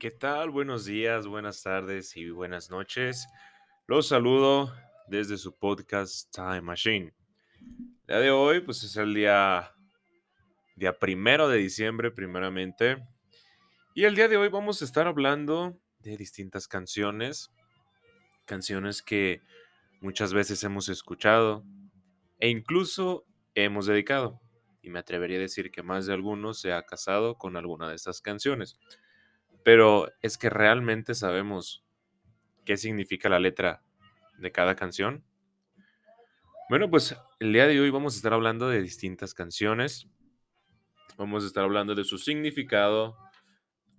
¿Qué tal? Buenos días, buenas tardes y buenas noches. Los saludo desde su podcast Time Machine. El día de hoy, pues es el día, día primero de diciembre, primeramente. Y el día de hoy vamos a estar hablando de distintas canciones. Canciones que muchas veces hemos escuchado e incluso hemos dedicado. Y me atrevería a decir que más de alguno se ha casado con alguna de estas canciones. Pero es que realmente sabemos qué significa la letra de cada canción. Bueno, pues el día de hoy vamos a estar hablando de distintas canciones. Vamos a estar hablando de su significado,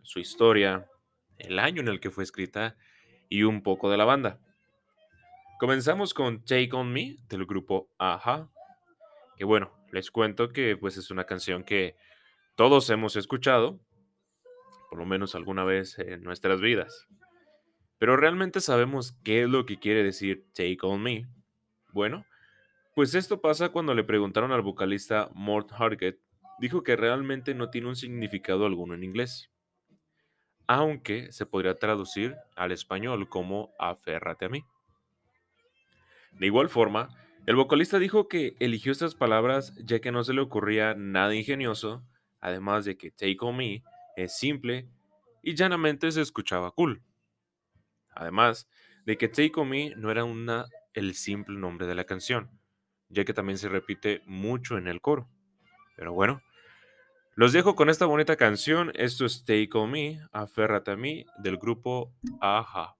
su historia, el año en el que fue escrita y un poco de la banda. Comenzamos con Take On Me del grupo Aja. Que bueno, les cuento que pues es una canción que todos hemos escuchado, por lo menos alguna vez en nuestras vidas. Pero realmente sabemos qué es lo que quiere decir Take On Me. Bueno, pues esto pasa cuando le preguntaron al vocalista Mort Hargett, dijo que realmente no tiene un significado alguno en inglés, aunque se podría traducir al español como aférrate a mí. De igual forma, el vocalista dijo que eligió estas palabras ya que no se le ocurría nada ingenioso, además de que Take On Me es simple y llanamente se escuchaba cool. Además de que Take On Me no era una, el simple nombre de la canción, ya que también se repite mucho en el coro. Pero bueno, los dejo con esta bonita canción. Esto es Take On Me, Aférrate a mí, del grupo Aja.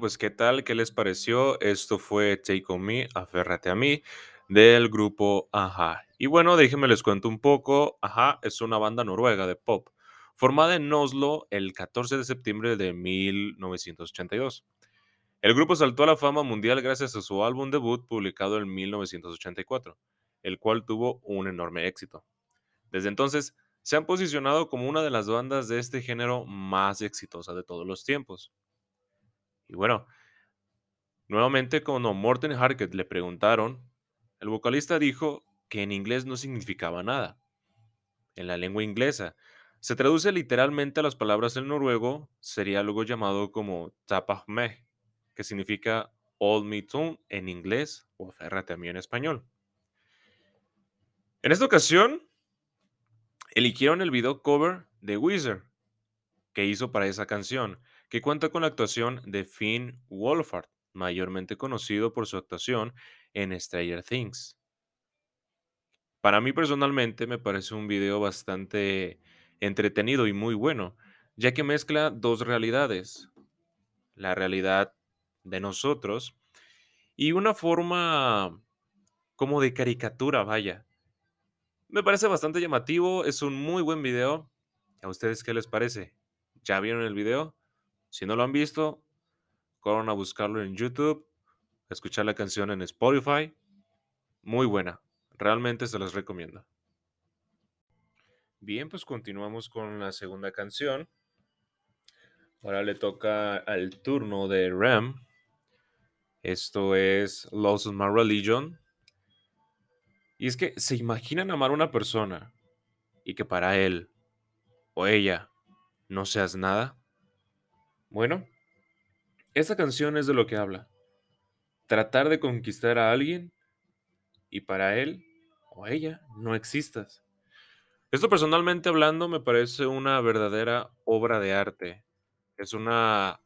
Pues ¿qué tal? ¿Qué les pareció? Esto fue Take On Me, Aférrate a mí, del grupo Aja. Y bueno, déjenme les cuento un poco. Aja es una banda noruega de pop, formada en Oslo el 14 de septiembre de 1982. El grupo saltó a la fama mundial gracias a su álbum debut publicado en 1984, el cual tuvo un enorme éxito. Desde entonces, se han posicionado como una de las bandas de este género más exitosa de todos los tiempos. Y bueno, nuevamente cuando Morten Harket le preguntaron, el vocalista dijo que en inglés no significaba nada. En la lengua inglesa se traduce literalmente a las palabras en noruego, sería algo llamado como tapahme, que significa Old Me Tune en inglés o aférrate a mí en español. En esta ocasión, eligieron el video cover de Wizard que hizo para esa canción, que cuenta con la actuación de Finn Wolfhard, mayormente conocido por su actuación en Stranger Things. Para mí personalmente me parece un video bastante entretenido y muy bueno, ya que mezcla dos realidades, la realidad de nosotros y una forma como de caricatura, vaya. Me parece bastante llamativo, es un muy buen video. ¿A ustedes qué les parece? ¿Ya vieron el video? Si no lo han visto, corran a buscarlo en YouTube, escuchar la canción en Spotify. Muy buena, realmente se los recomiendo. Bien, pues continuamos con la segunda canción. Ahora le toca al turno de Ram. Esto es Lost My Religion. Y es que se imaginan amar a una persona y que para él o ella no seas nada? Bueno, esta canción es de lo que habla. Tratar de conquistar a alguien y para él o ella no existas. Esto personalmente hablando me parece una verdadera obra de arte. Es una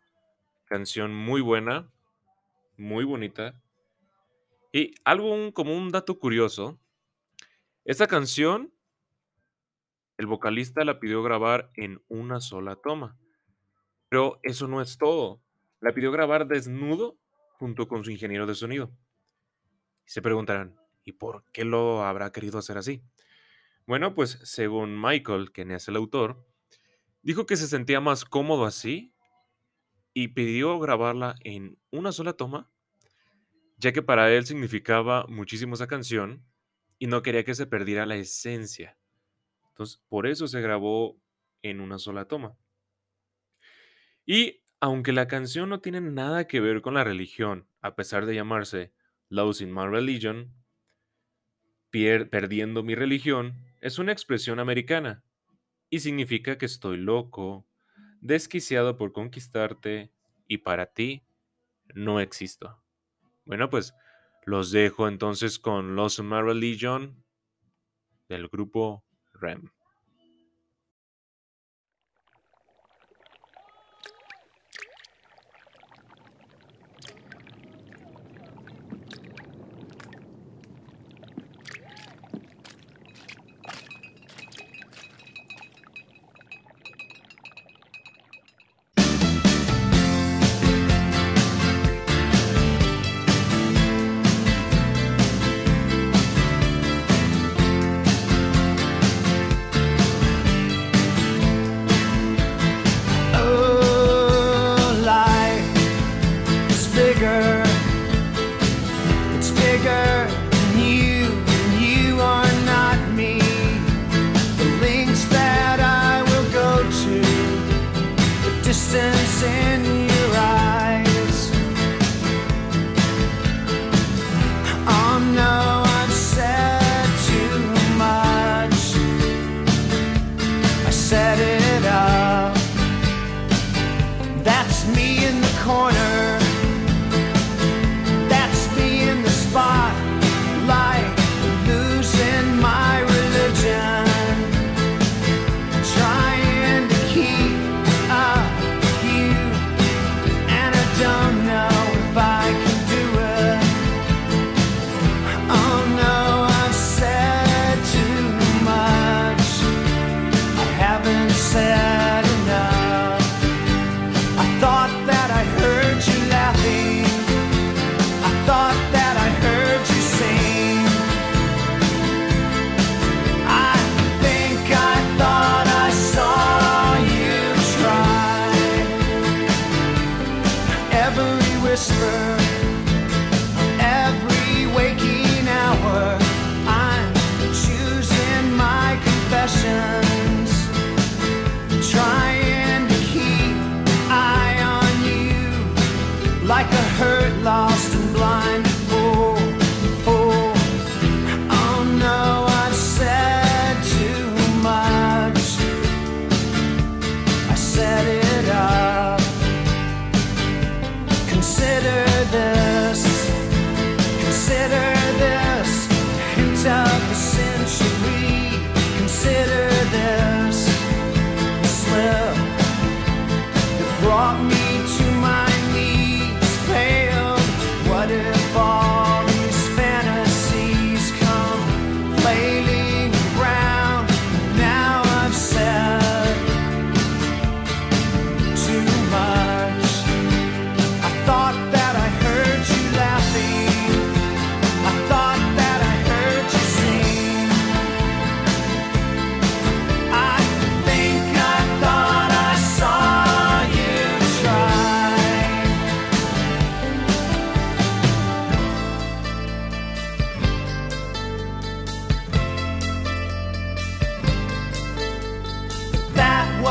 canción muy buena, muy bonita. Y algo como un dato curioso, esta canción el vocalista la pidió grabar en una sola toma. Pero eso no es todo. La pidió grabar desnudo junto con su ingeniero de sonido. Se preguntarán, ¿y por qué lo habrá querido hacer así? Bueno, pues según Michael, quien es el autor, dijo que se sentía más cómodo así y pidió grabarla en una sola toma, ya que para él significaba muchísimo esa canción y no quería que se perdiera la esencia por eso se grabó en una sola toma. Y aunque la canción no tiene nada que ver con la religión, a pesar de llamarse Losing My Religion, perdiendo mi religión, es una expresión americana y significa que estoy loco, desquiciado por conquistarte y para ti no existo. Bueno, pues los dejo entonces con Losing My Religion del grupo REM.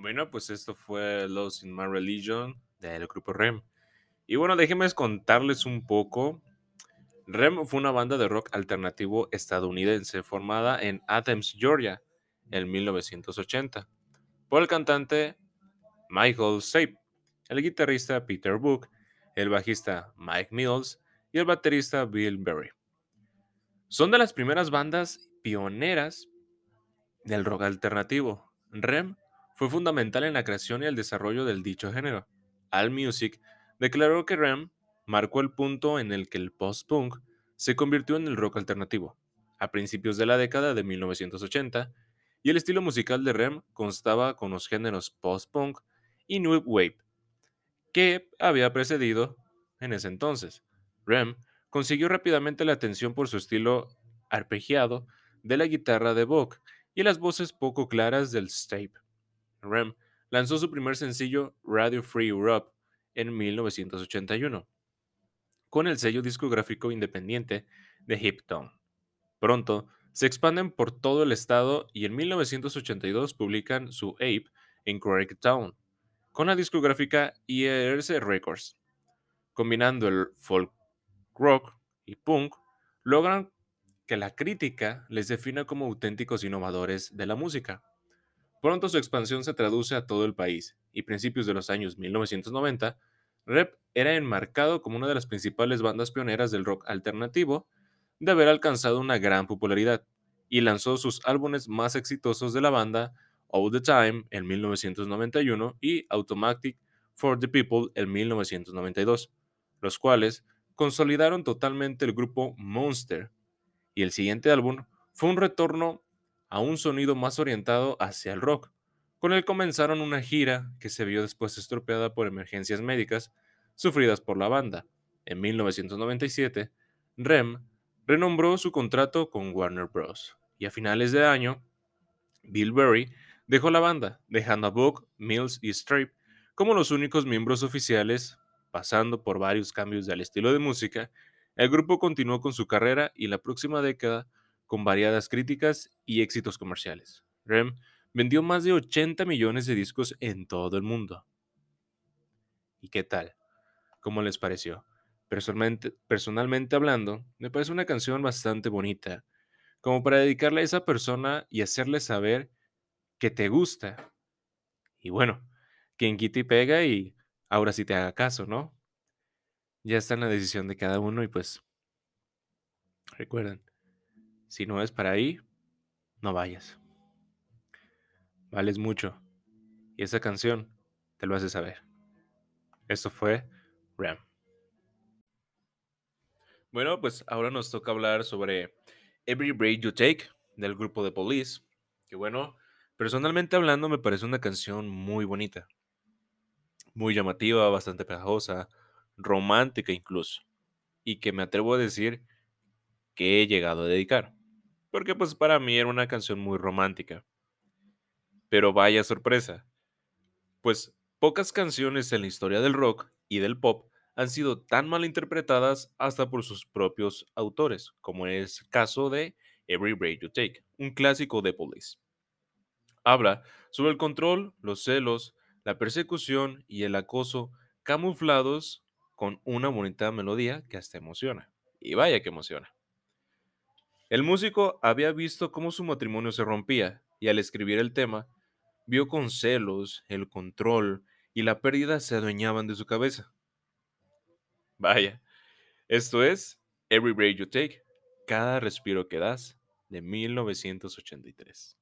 Bueno, pues esto fue Lost in My Religion del grupo REM. Y bueno, déjenme contarles un poco. REM fue una banda de rock alternativo estadounidense formada en Athens, Georgia, en 1980, por el cantante Michael Sape, el guitarrista Peter Book, el bajista Mike Mills y el baterista Bill Berry. Son de las primeras bandas pioneras del rock alternativo. REM fue fundamental en la creación y el desarrollo del dicho género. AllMusic declaró que REM marcó el punto en el que el post-punk se convirtió en el rock alternativo, a principios de la década de 1980, y el estilo musical de REM constaba con los géneros post-punk y new wave, que había precedido en ese entonces. REM consiguió rápidamente la atención por su estilo arpegiado de la guitarra de Buck y las voces poco claras del Stape. REM lanzó su primer sencillo Radio Free Europe en 1981, con el sello discográfico independiente de Hip Tone. Pronto se expanden por todo el estado y en 1982 publican su Ape en Town con la discográfica IRC Records. Combinando el folk rock y punk, logran que la crítica les defina como auténticos innovadores de la música. Pronto su expansión se traduce a todo el país, y principios de los años 1990, Rep era enmarcado como una de las principales bandas pioneras del rock alternativo de haber alcanzado una gran popularidad, y lanzó sus álbumes más exitosos de la banda, All the Time en 1991 y Automatic for the People en 1992, los cuales consolidaron totalmente el grupo Monster, y el siguiente álbum fue un retorno a un sonido más orientado hacia el rock, con el comenzaron una gira que se vio después estropeada por emergencias médicas sufridas por la banda. En 1997, Rem renombró su contrato con Warner Bros. y a finales de año, Bill Berry dejó la banda, dejando a Book, Mills y Strape como los únicos miembros oficiales, pasando por varios cambios del estilo de música. El grupo continuó con su carrera y la próxima década con variadas críticas y éxitos comerciales. Rem vendió más de 80 millones de discos en todo el mundo. ¿Y qué tal? ¿Cómo les pareció? Personalmente, personalmente hablando, me parece una canción bastante bonita, como para dedicarle a esa persona y hacerle saber que te gusta. Y bueno, quien quita y pega y ahora sí te haga caso, ¿no? Ya está en la decisión de cada uno y pues recuerden, si no es para ahí, no vayas. Vales mucho. Y esa canción te lo hace saber. Esto fue Ram. Bueno, pues ahora nos toca hablar sobre Every Break You Take del grupo de Police. Que bueno, personalmente hablando me parece una canción muy bonita. Muy llamativa, bastante pegajosa, romántica incluso. Y que me atrevo a decir que he llegado a dedicar. Porque pues para mí era una canción muy romántica. Pero vaya sorpresa. Pues pocas canciones en la historia del rock y del pop han sido tan mal interpretadas hasta por sus propios autores, como es el caso de Every Break You Take, un clásico de Police. Habla sobre el control, los celos, la persecución y el acoso camuflados con una bonita melodía que hasta emociona. Y vaya que emociona. El músico había visto cómo su matrimonio se rompía y al escribir el tema, vio con celos, el control y la pérdida se adueñaban de su cabeza. Vaya, esto es Every Break You Take, cada respiro que das, de 1983.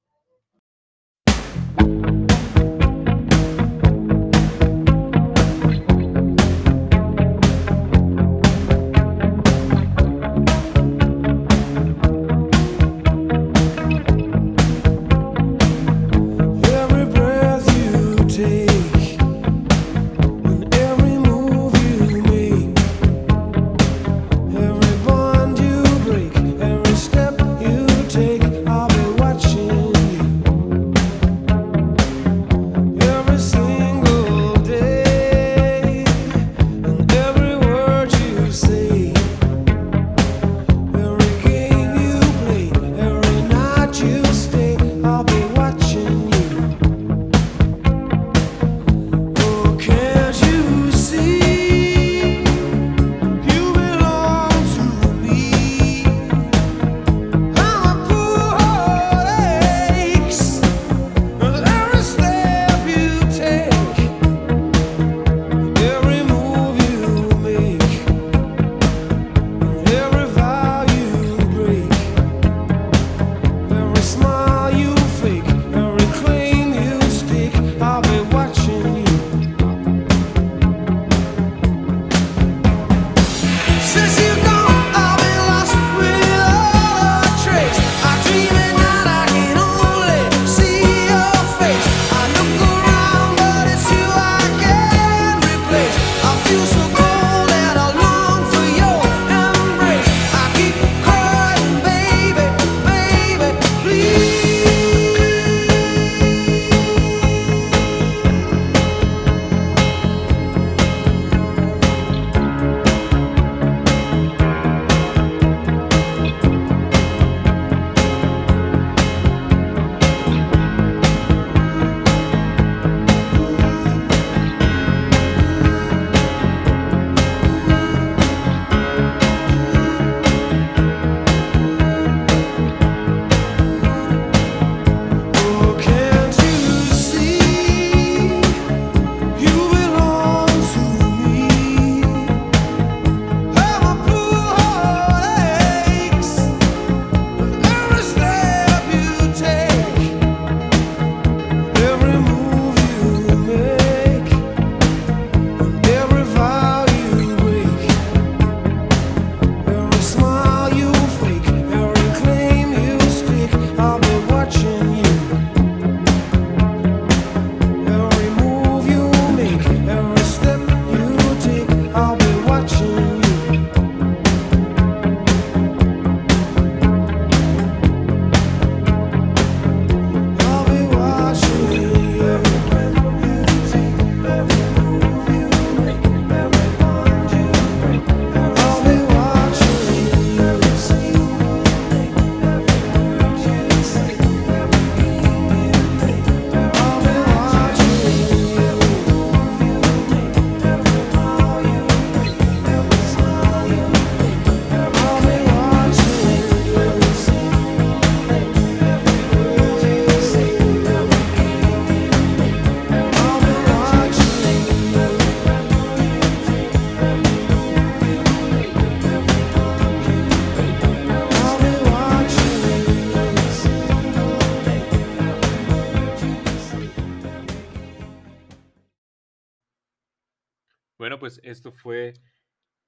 Pues esto fue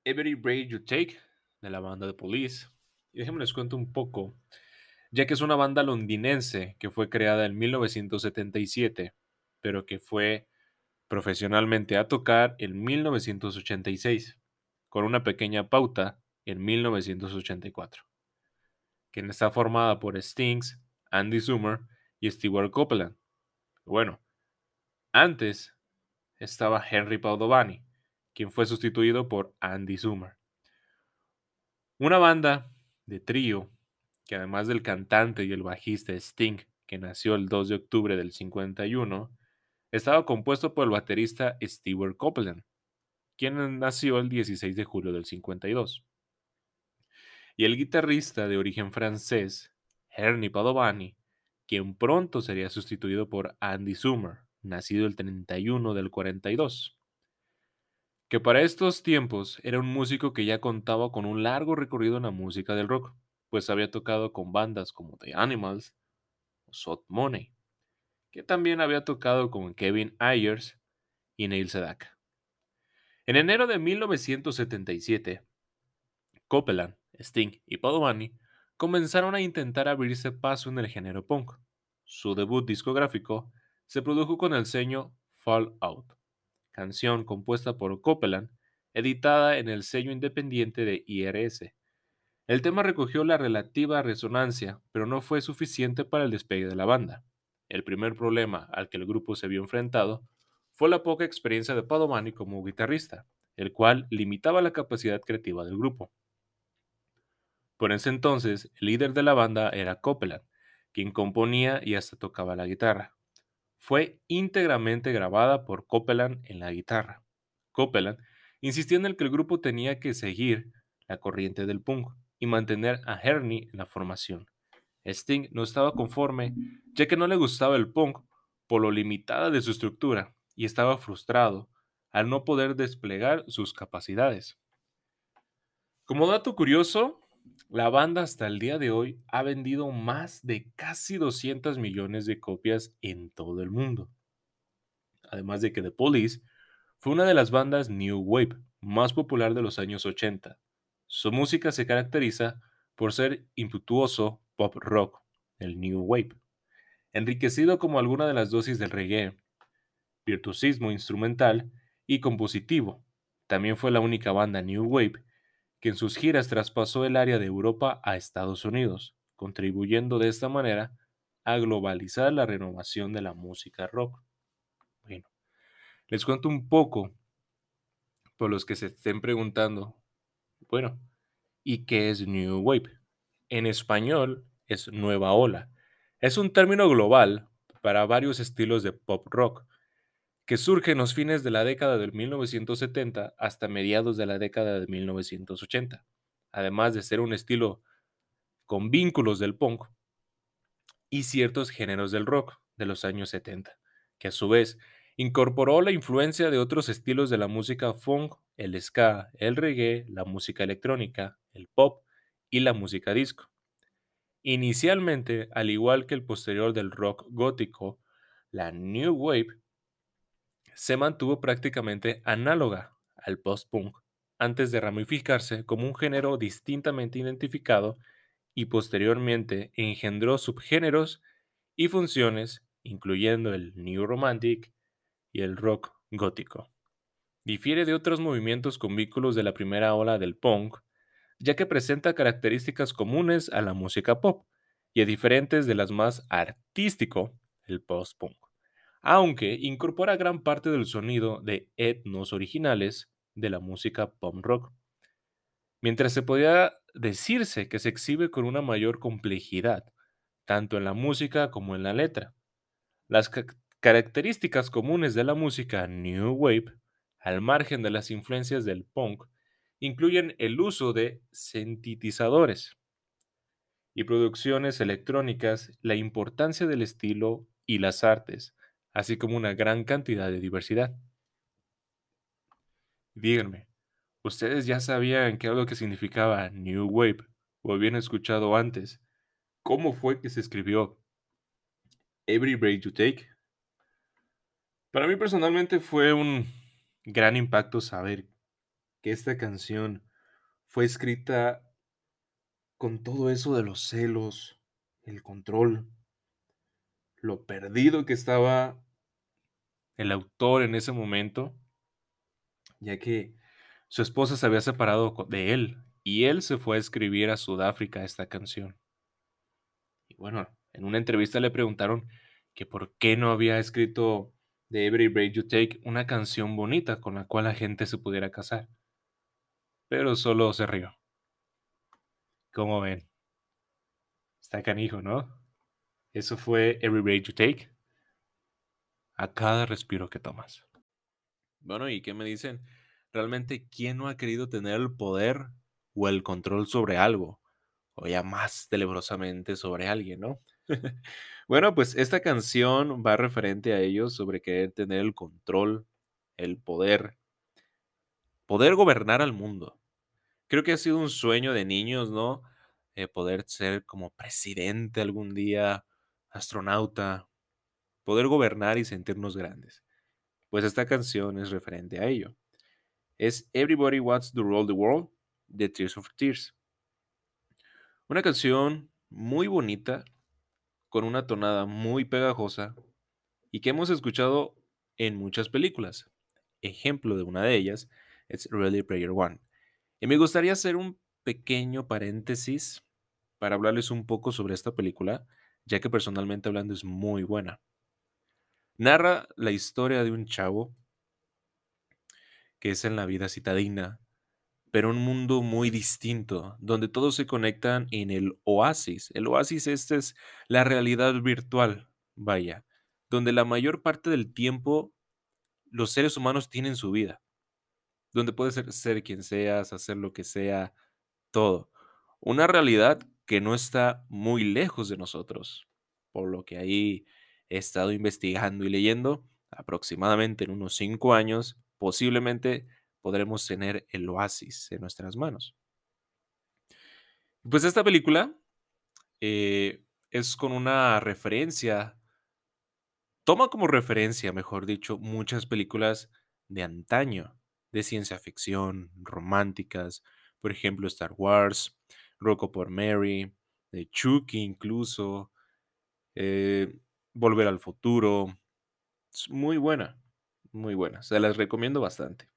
Every Break You Take de la banda de Police. Y déjenme les cuento un poco, ya que es una banda londinense que fue creada en 1977, pero que fue profesionalmente a tocar en 1986, con una pequeña pauta en 1984, quien está formada por Stings, Andy Zoomer y Stewart Copeland. Bueno, antes estaba Henry Padovani, quien fue sustituido por Andy Zoomer. Una banda de trío que además del cantante y el bajista Sting, que nació el 2 de octubre del 51, estaba compuesto por el baterista Stewart Copeland, quien nació el 16 de julio del 52, y el guitarrista de origen francés, Ernie Padovani, quien pronto sería sustituido por Andy Zoomer, nacido el 31 del 42 que para estos tiempos era un músico que ya contaba con un largo recorrido en la música del rock, pues había tocado con bandas como The Animals o Sot Money, que también había tocado con Kevin Ayers y Neil Sedaka. En enero de 1977, Copeland, Sting y Padovani comenzaron a intentar abrirse paso en el género punk. Su debut discográfico se produjo con el sello Fall Out canción compuesta por Copeland, editada en el sello independiente de IRS. El tema recogió la relativa resonancia, pero no fue suficiente para el despegue de la banda. El primer problema al que el grupo se vio enfrentado fue la poca experiencia de Padovani como guitarrista, el cual limitaba la capacidad creativa del grupo. Por ese entonces, el líder de la banda era Copeland, quien componía y hasta tocaba la guitarra fue íntegramente grabada por Copeland en la guitarra. Copeland insistió en el que el grupo tenía que seguir la corriente del punk y mantener a Herney en la formación. Sting no estaba conforme ya que no le gustaba el punk por lo limitada de su estructura y estaba frustrado al no poder desplegar sus capacidades. Como dato curioso, la banda hasta el día de hoy ha vendido más de casi 200 millones de copias en todo el mundo. Además de que The Police fue una de las bandas New Wave más popular de los años 80. Su música se caracteriza por ser impetuoso pop rock, el New Wave, enriquecido como alguna de las dosis del reggae, virtuosismo instrumental y compositivo. También fue la única banda New Wave que en sus giras traspasó el área de Europa a Estados Unidos, contribuyendo de esta manera a globalizar la renovación de la música rock. Bueno, les cuento un poco por los que se estén preguntando, bueno, ¿y qué es New Wave? En español es nueva ola. Es un término global para varios estilos de pop rock, que surge en los fines de la década de 1970 hasta mediados de la década de 1980, además de ser un estilo con vínculos del punk y ciertos géneros del rock de los años 70, que a su vez incorporó la influencia de otros estilos de la música funk, el ska, el reggae, la música electrónica, el pop y la música disco. Inicialmente, al igual que el posterior del rock gótico, la New Wave se mantuvo prácticamente análoga al post-punk antes de ramificarse como un género distintamente identificado y posteriormente engendró subgéneros y funciones, incluyendo el New Romantic y el rock gótico. Difiere de otros movimientos con vínculos de la primera ola del punk, ya que presenta características comunes a la música pop y a diferentes de las más artístico, el post-punk aunque incorpora gran parte del sonido de etnos originales de la música pop rock. Mientras se podía decirse que se exhibe con una mayor complejidad, tanto en la música como en la letra. Las características comunes de la música New Wave, al margen de las influencias del punk, incluyen el uso de sintetizadores y producciones electrónicas, la importancia del estilo y las artes, así como una gran cantidad de diversidad. Díganme, ¿ustedes ya sabían qué es lo que significaba New Wave o habían escuchado antes? ¿Cómo fue que se escribió Every Break You Take? Para mí personalmente fue un gran impacto saber que esta canción fue escrita con todo eso de los celos, el control, lo perdido que estaba el autor en ese momento, ya que su esposa se había separado de él y él se fue a escribir a Sudáfrica esta canción. Y bueno, en una entrevista le preguntaron que por qué no había escrito de Every Break You Take una canción bonita con la cual la gente se pudiera casar. Pero solo se rió. ¿Cómo ven? Está canijo, ¿no? Eso fue Every Break You Take. A cada respiro que tomas. Bueno, ¿y qué me dicen? Realmente, ¿quién no ha querido tener el poder o el control sobre algo? O ya más tenebrosamente sobre alguien, ¿no? bueno, pues esta canción va referente a ellos sobre querer tener el control, el poder, poder gobernar al mundo. Creo que ha sido un sueño de niños, ¿no? Eh, poder ser como presidente algún día, astronauta, poder gobernar y sentirnos grandes. Pues esta canción es referente a ello. Es Everybody Wants to Roll the World de Tears of Tears. Una canción muy bonita, con una tonada muy pegajosa y que hemos escuchado en muchas películas. Ejemplo de una de ellas es Ready Player One. Y me gustaría hacer un pequeño paréntesis para hablarles un poco sobre esta película, ya que personalmente hablando es muy buena. Narra la historia de un chavo que es en la vida citadina pero un mundo muy distinto, donde todos se conectan en el oasis. El oasis este es la realidad virtual, vaya, donde la mayor parte del tiempo los seres humanos tienen su vida, donde puedes ser, ser quien seas, hacer lo que sea, todo. Una realidad que no está muy lejos de nosotros, por lo que ahí he estado investigando y leyendo, aproximadamente en unos cinco años, posiblemente podremos tener el oasis en nuestras manos. Pues esta película eh, es con una referencia, toma como referencia, mejor dicho, muchas películas de antaño, de ciencia ficción, románticas, por ejemplo Star Wars, Rocco por Mary, de Chucky incluso, eh, Volver al futuro. Es muy buena, muy buena, se las recomiendo bastante.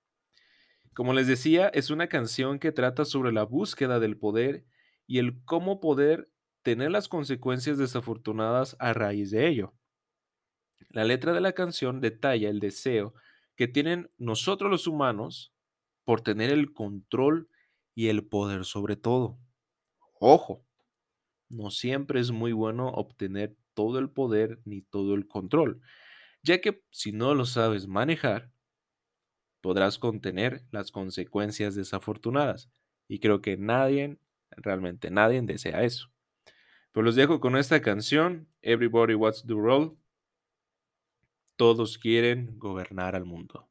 Como les decía, es una canción que trata sobre la búsqueda del poder y el cómo poder tener las consecuencias desafortunadas a raíz de ello. La letra de la canción detalla el deseo que tienen nosotros los humanos por tener el control y el poder sobre todo. Ojo, no siempre es muy bueno obtener todo el poder ni todo el control, ya que si no lo sabes manejar, podrás contener las consecuencias desafortunadas. Y creo que nadie, realmente nadie desea eso. Pues los dejo con esta canción, Everybody Wants to Roll. Todos quieren gobernar al mundo.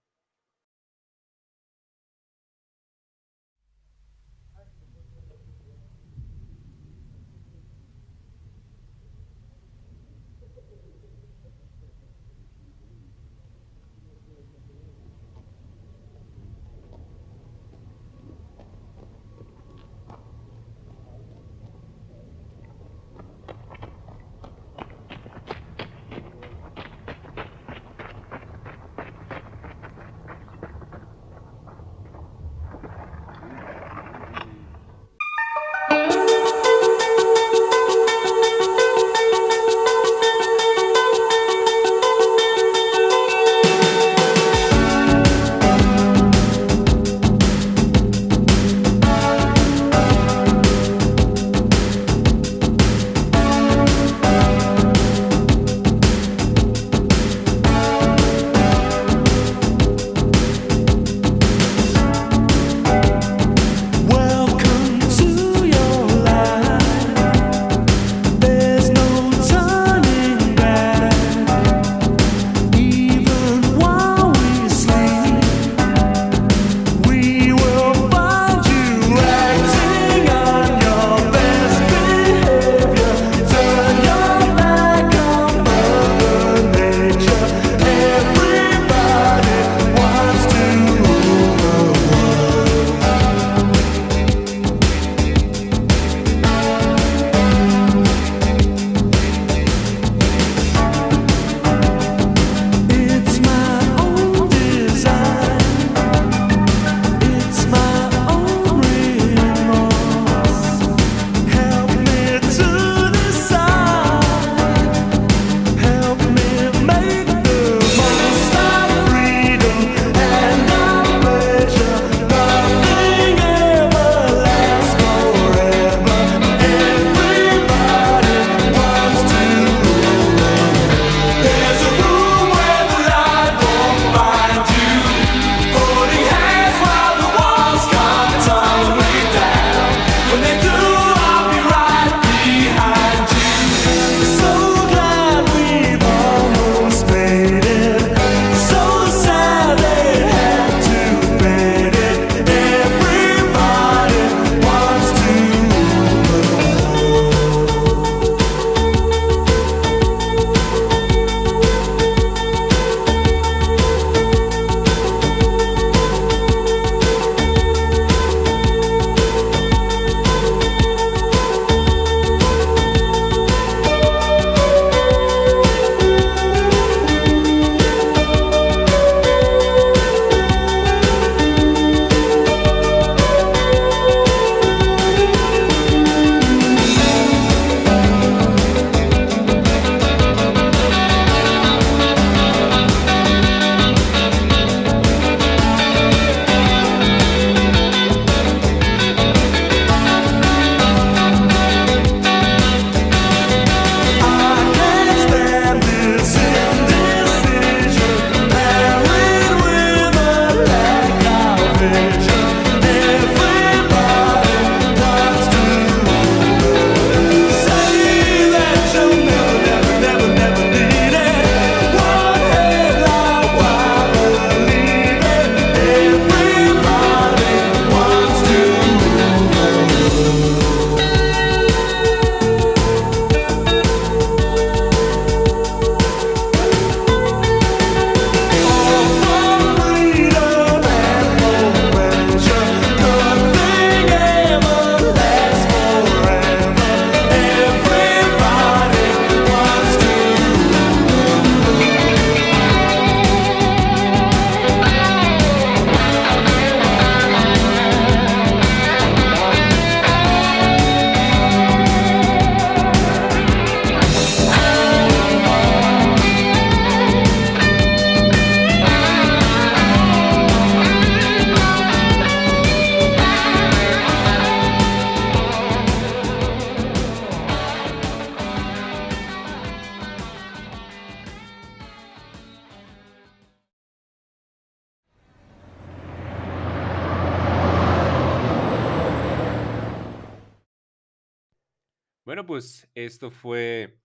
Pues esto fue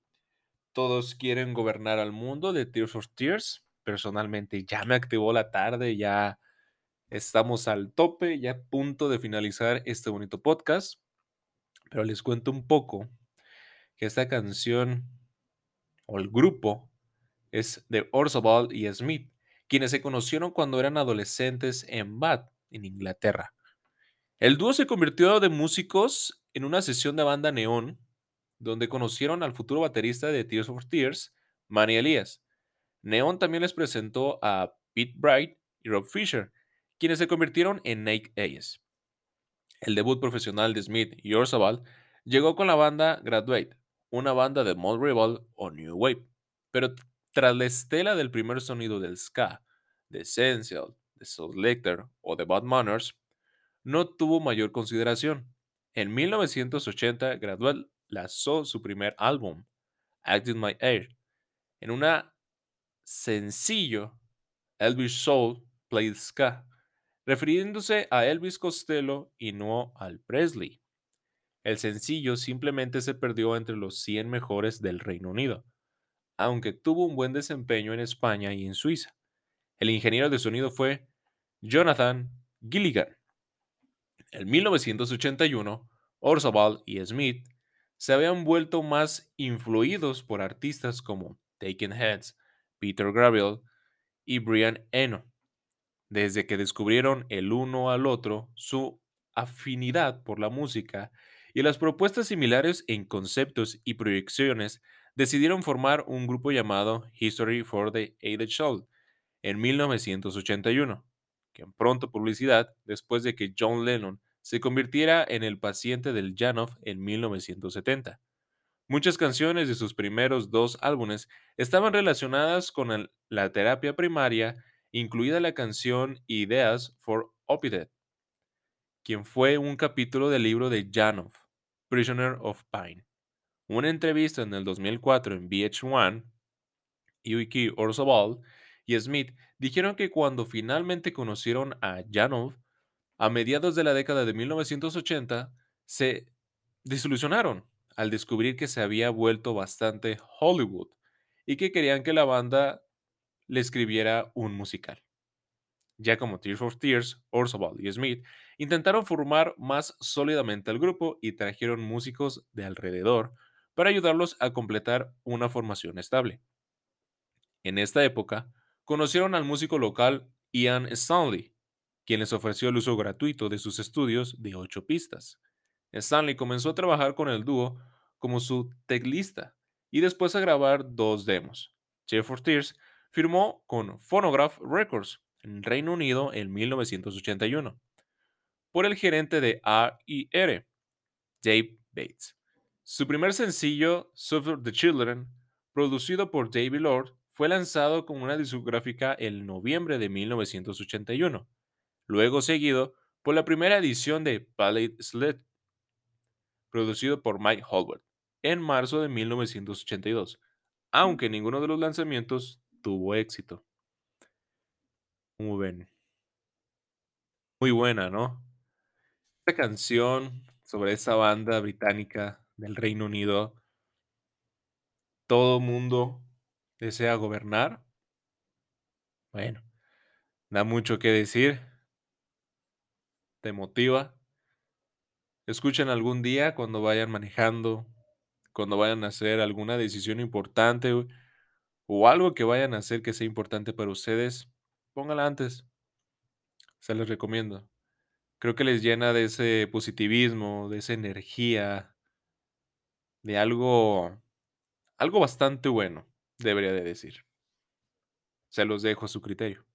Todos quieren gobernar al mundo de Tears for Tears. Personalmente ya me activó la tarde, ya estamos al tope, ya a punto de finalizar este bonito podcast. Pero les cuento un poco que esta canción o el grupo es de Orzabal y Smith, quienes se conocieron cuando eran adolescentes en Bath, en Inglaterra. El dúo se convirtió de músicos en una sesión de banda neón, donde conocieron al futuro baterista de Tears for Tears, Manny Elias. Neon también les presentó a Pete Bright y Rob Fisher, quienes se convirtieron en Nate Ayes. El debut profesional de Smith y Orzabal llegó con la banda Graduate, una banda de mod rival o new wave, pero tras la estela del primer sonido del ska, de Essential, de Soul Lecter o de Bad Manners, no tuvo mayor consideración. En 1980, Graduate lanzó su primer álbum, Acting My Air, en una sencillo Elvis Soul Played Ska, refiriéndose a Elvis Costello y no al Presley. El sencillo simplemente se perdió entre los 100 mejores del Reino Unido, aunque tuvo un buen desempeño en España y en Suiza. El ingeniero de sonido fue Jonathan Gilligan. En 1981, Orzabal y Smith se habían vuelto más influidos por artistas como Taken Heads, Peter Gabriel y Brian Eno. Desde que descubrieron el uno al otro su afinidad por la música y las propuestas similares en conceptos y proyecciones, decidieron formar un grupo llamado History for the Aged Soul en 1981, que pronto publicidad después de que John Lennon se convirtiera en el paciente del Janov en 1970. Muchas canciones de sus primeros dos álbumes estaban relacionadas con la terapia primaria, incluida la canción Ideas for Opided, quien fue un capítulo del libro de Janov, Prisoner of Pine. Una entrevista en el 2004 en VH1, Yuki Orzabal y Smith dijeron que cuando finalmente conocieron a Janov, a mediados de la década de 1980, se desilusionaron al descubrir que se había vuelto bastante Hollywood y que querían que la banda le escribiera un musical. Ya como Tears for Tears, Orzabal y Smith intentaron formar más sólidamente al grupo y trajeron músicos de alrededor para ayudarlos a completar una formación estable. En esta época, conocieron al músico local Ian Stanley, quien les ofreció el uso gratuito de sus estudios de ocho pistas. Stanley comenzó a trabajar con el dúo como su teclista y después a grabar dos demos. For Tears firmó con Phonograph Records en Reino Unido en 1981 por el gerente de A&R, Dave Bates. Su primer sencillo, Suffer the Children, producido por David Lord, fue lanzado con una discográfica en noviembre de 1981, luego seguido por la primera edición de Palette Sled, producido por Mike Hallward, en marzo de 1982, aunque ninguno de los lanzamientos tuvo éxito. Muy buena, ¿no? Esta canción sobre esa banda británica del Reino Unido, todo mundo desea gobernar. Bueno, da mucho que decir. Te motiva. Escuchen algún día cuando vayan manejando, cuando vayan a hacer alguna decisión importante o algo que vayan a hacer que sea importante para ustedes, póngala antes. Se les recomiendo. Creo que les llena de ese positivismo, de esa energía, de algo, algo bastante bueno, debería de decir. Se los dejo a su criterio.